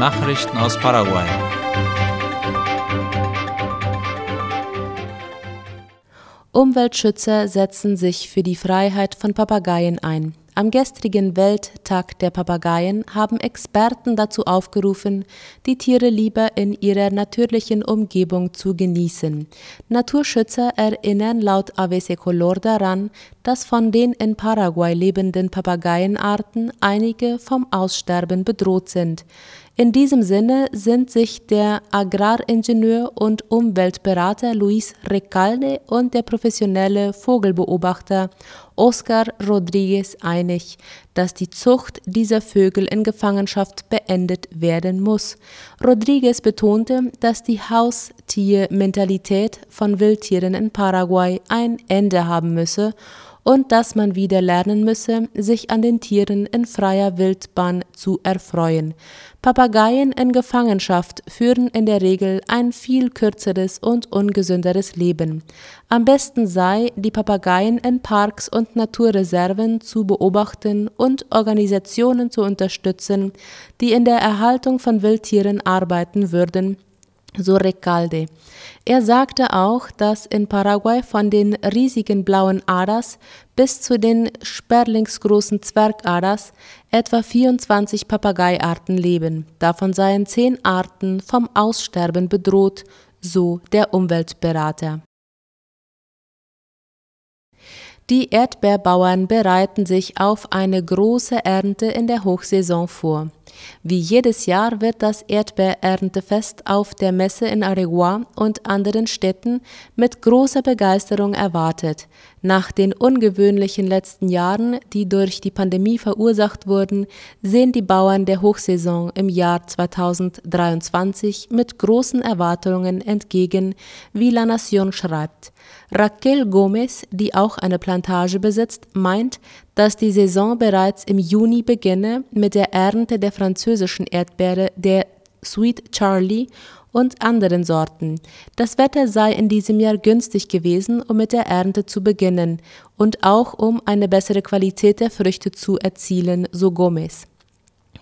Nachrichten aus Paraguay. Umweltschützer setzen sich für die Freiheit von Papageien ein. Am gestrigen Welttag der Papageien haben Experten dazu aufgerufen, die Tiere lieber in ihrer natürlichen Umgebung zu genießen. Naturschützer erinnern laut Avese Color daran, dass von den in Paraguay lebenden Papageienarten einige vom Aussterben bedroht sind. In diesem Sinne sind sich der Agraringenieur und Umweltberater Luis Recalde und der professionelle Vogelbeobachter Oscar Rodriguez einig, dass die Zucht dieser Vögel in Gefangenschaft beendet werden muss. Rodriguez betonte, dass die Haustiermentalität von Wildtieren in Paraguay ein Ende haben müsse und dass man wieder lernen müsse, sich an den Tieren in freier Wildbahn zu erfreuen. Papageien in Gefangenschaft führen in der Regel ein viel kürzeres und ungesünderes Leben. Am besten sei, die Papageien in Parks und Naturreserven zu beobachten und Organisationen zu unterstützen, die in der Erhaltung von Wildtieren arbeiten würden, so Recalde. Er sagte auch, dass in Paraguay von den riesigen blauen Adas bis zu den sperlingsgroßen Zwergadas etwa 24 Papageiarten leben. Davon seien zehn Arten vom Aussterben bedroht, so der Umweltberater. Die Erdbeerbauern bereiten sich auf eine große Ernte in der Hochsaison vor. Wie jedes Jahr wird das Erdbeereerntefest auf der Messe in Areguá und anderen Städten mit großer Begeisterung erwartet. Nach den ungewöhnlichen letzten Jahren, die durch die Pandemie verursacht wurden, sehen die Bauern der Hochsaison im Jahr 2023 mit großen Erwartungen entgegen, wie La Nación schreibt. Raquel Gomez, die auch eine Plantage besitzt, meint, dass die Saison bereits im Juni beginne mit der Ernte der französischen Erdbeere der Sweet Charlie und anderen Sorten. Das Wetter sei in diesem Jahr günstig gewesen, um mit der Ernte zu beginnen und auch um eine bessere Qualität der Früchte zu erzielen, so Gomez.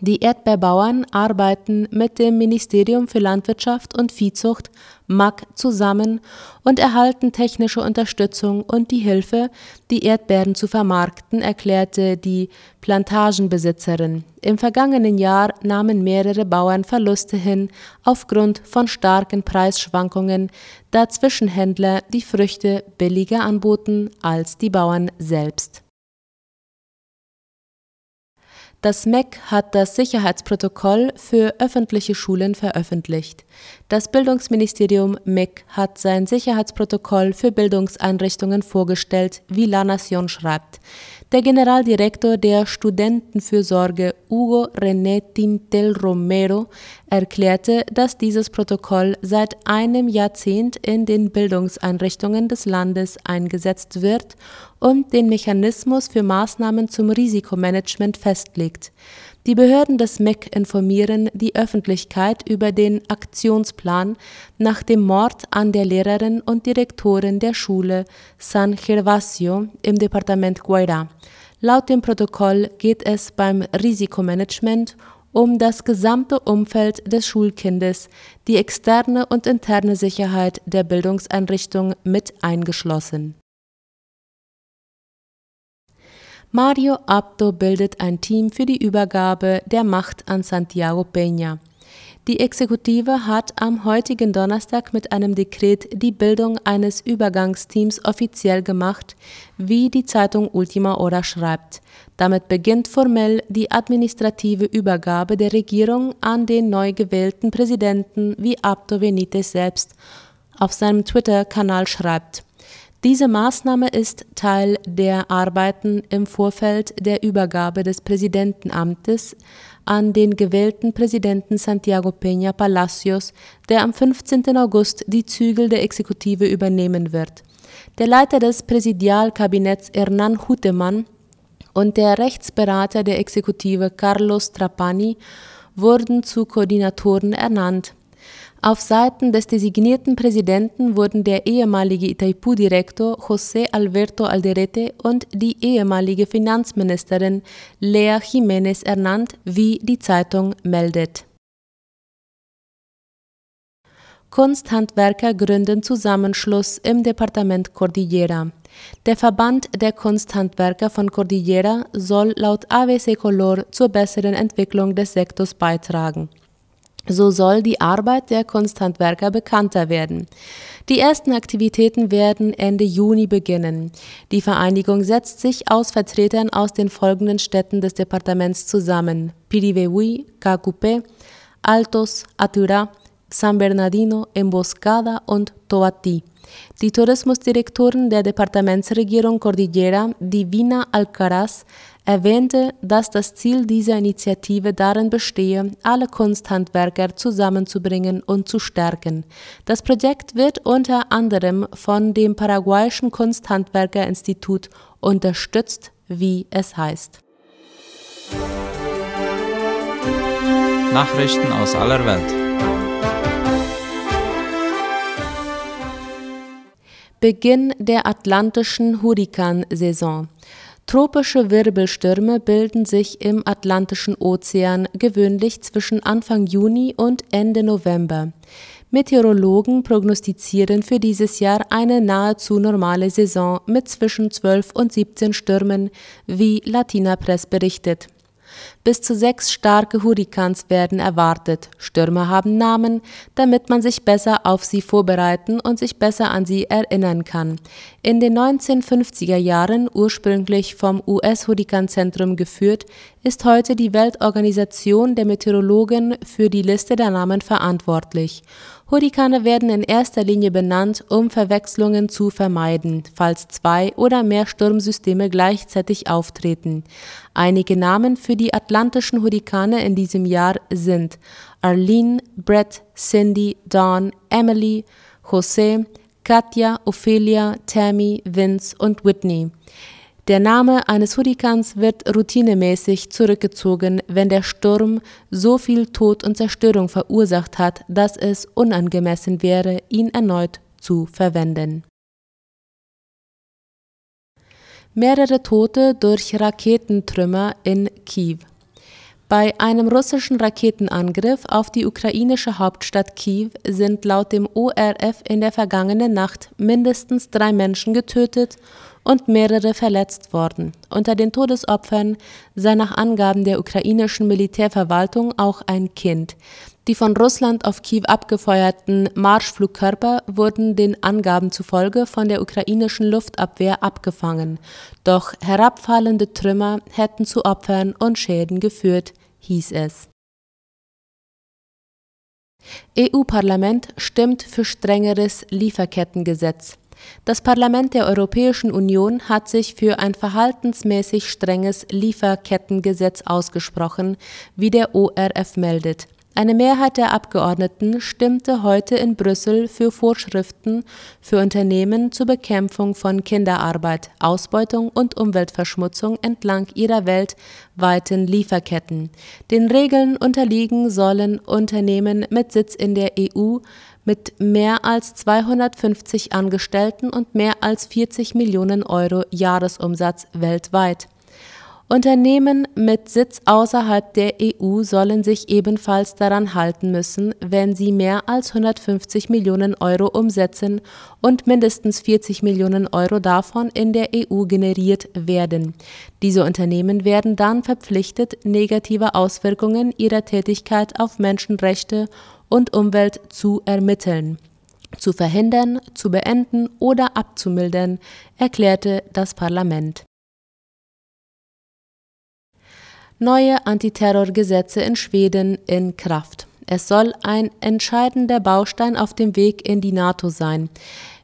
Die Erdbeerbauern arbeiten mit dem Ministerium für Landwirtschaft und Viehzucht MAG zusammen und erhalten technische Unterstützung und die Hilfe, die Erdbeeren zu vermarkten, erklärte die Plantagenbesitzerin. Im vergangenen Jahr nahmen mehrere Bauern Verluste hin aufgrund von starken Preisschwankungen, da Zwischenhändler die Früchte billiger anboten als die Bauern selbst. Das MEC hat das Sicherheitsprotokoll für öffentliche Schulen veröffentlicht. Das Bildungsministerium MEC hat sein Sicherheitsprotokoll für Bildungseinrichtungen vorgestellt, wie La Nation schreibt. Der Generaldirektor der Studentenfürsorge Hugo René Tintel Romero erklärte, dass dieses Protokoll seit einem Jahrzehnt in den Bildungseinrichtungen des Landes eingesetzt wird und den Mechanismus für Maßnahmen zum Risikomanagement festlegt. Die Behörden des MEC informieren die Öffentlichkeit über den Aktionsplan nach dem Mord an der Lehrerin und Direktorin der Schule San Gervasio im Departement Guairá. Laut dem Protokoll geht es beim Risikomanagement um das gesamte Umfeld des Schulkindes, die externe und interne Sicherheit der Bildungseinrichtung mit eingeschlossen. Mario Abdo bildet ein Team für die Übergabe der Macht an Santiago Peña. Die Exekutive hat am heutigen Donnerstag mit einem Dekret die Bildung eines Übergangsteams offiziell gemacht, wie die Zeitung Ultima Hora schreibt. Damit beginnt formell die administrative Übergabe der Regierung an den neu gewählten Präsidenten, wie Abdo Benitez selbst auf seinem Twitter-Kanal schreibt. Diese Maßnahme ist Teil der Arbeiten im Vorfeld der Übergabe des Präsidentenamtes an den gewählten Präsidenten Santiago Peña Palacios, der am 15. August die Zügel der Exekutive übernehmen wird. Der Leiter des Präsidialkabinetts Hernan Hutemann und der Rechtsberater der Exekutive Carlos Trapani wurden zu Koordinatoren ernannt. Auf Seiten des designierten Präsidenten wurden der ehemalige Itaipu-Direktor José Alberto Alderete und die ehemalige Finanzministerin Lea Jiménez ernannt, wie die Zeitung meldet Kunsthandwerker gründen Zusammenschluss im Departement Cordillera. Der Verband der Kunsthandwerker von Cordillera soll laut ABC Color zur besseren Entwicklung des Sektors beitragen. So soll die Arbeit der Kunsthandwerker bekannter werden. Die ersten Aktivitäten werden Ende Juni beginnen. Die Vereinigung setzt sich aus Vertretern aus den folgenden Städten des Departements zusammen: Piribehui, Cacupé, Altos, Atura, San Bernardino, Emboscada und Toatí. Die Tourismusdirektorin der Departementsregierung Cordillera, Divina Alcaraz, erwähnte, dass das Ziel dieser Initiative darin bestehe, alle Kunsthandwerker zusammenzubringen und zu stärken. Das Projekt wird unter anderem von dem paraguayischen Kunsthandwerkerinstitut unterstützt, wie es heißt. Nachrichten aus aller Welt. Beginn der atlantischen Hurrikansaison. Tropische Wirbelstürme bilden sich im Atlantischen Ozean gewöhnlich zwischen Anfang Juni und Ende November. Meteorologen prognostizieren für dieses Jahr eine nahezu normale Saison mit zwischen 12 und 17 Stürmen, wie Latina Press berichtet bis zu sechs starke Hurrikans werden erwartet. Stürme haben Namen, damit man sich besser auf sie vorbereiten und sich besser an sie erinnern kann. In den 1950er Jahren, ursprünglich vom US-Hurrikanzentrum geführt, ist heute die Weltorganisation der Meteorologen für die Liste der Namen verantwortlich. Hurrikane werden in erster Linie benannt, um Verwechslungen zu vermeiden, falls zwei oder mehr Sturmsysteme gleichzeitig auftreten. Einige Namen für die atlantischen Hurrikane in diesem Jahr sind Arlene, Brett, Cindy, Dawn, Emily, Jose, Katja, Ophelia, Tammy, Vince und Whitney. Der Name eines Hurrikans wird routinemäßig zurückgezogen, wenn der Sturm so viel Tod und Zerstörung verursacht hat, dass es unangemessen wäre, ihn erneut zu verwenden. Mehrere Tote durch Raketentrümmer in Kiew. Bei einem russischen Raketenangriff auf die ukrainische Hauptstadt Kiew sind laut dem ORF in der vergangenen Nacht mindestens drei Menschen getötet und mehrere verletzt worden. Unter den Todesopfern sei nach Angaben der ukrainischen Militärverwaltung auch ein Kind. Die von Russland auf Kiew abgefeuerten Marschflugkörper wurden den Angaben zufolge von der ukrainischen Luftabwehr abgefangen. Doch herabfallende Trümmer hätten zu Opfern und Schäden geführt, hieß es. EU-Parlament stimmt für strengeres Lieferkettengesetz. Das Parlament der Europäischen Union hat sich für ein verhaltensmäßig strenges Lieferkettengesetz ausgesprochen, wie der ORF meldet. Eine Mehrheit der Abgeordneten stimmte heute in Brüssel für Vorschriften für Unternehmen zur Bekämpfung von Kinderarbeit, Ausbeutung und Umweltverschmutzung entlang ihrer weltweiten Lieferketten. Den Regeln unterliegen sollen Unternehmen mit Sitz in der EU mit mehr als 250 Angestellten und mehr als 40 Millionen Euro Jahresumsatz weltweit. Unternehmen mit Sitz außerhalb der EU sollen sich ebenfalls daran halten müssen, wenn sie mehr als 150 Millionen Euro umsetzen und mindestens 40 Millionen Euro davon in der EU generiert werden. Diese Unternehmen werden dann verpflichtet, negative Auswirkungen ihrer Tätigkeit auf Menschenrechte und Umwelt zu ermitteln, zu verhindern, zu beenden oder abzumildern, erklärte das Parlament. Neue Antiterrorgesetze in Schweden in Kraft. Es soll ein entscheidender Baustein auf dem Weg in die NATO sein.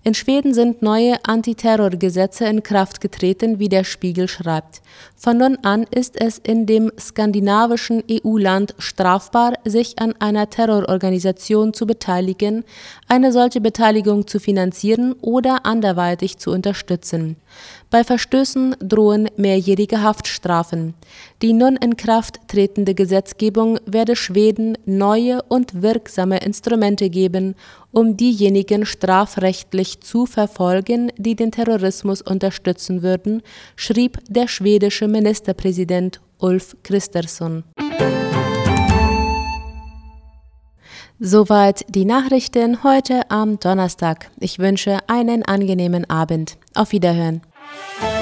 In Schweden sind neue Antiterrorgesetze in Kraft getreten, wie der Spiegel schreibt. Von nun an ist es in dem skandinavischen EU-Land strafbar, sich an einer Terrororganisation zu beteiligen, eine solche Beteiligung zu finanzieren oder anderweitig zu unterstützen. Bei Verstößen drohen mehrjährige Haftstrafen. Die nun in Kraft tretende Gesetzgebung werde Schweden neue und wirksame Instrumente geben, um diejenigen strafrechtlich zu verfolgen, die den Terrorismus unterstützen würden, schrieb der schwedische Ministerpräsident Ulf Kristersson. Soweit die Nachrichten heute am Donnerstag. Ich wünsche einen angenehmen Abend. Auf Wiederhören. Bye.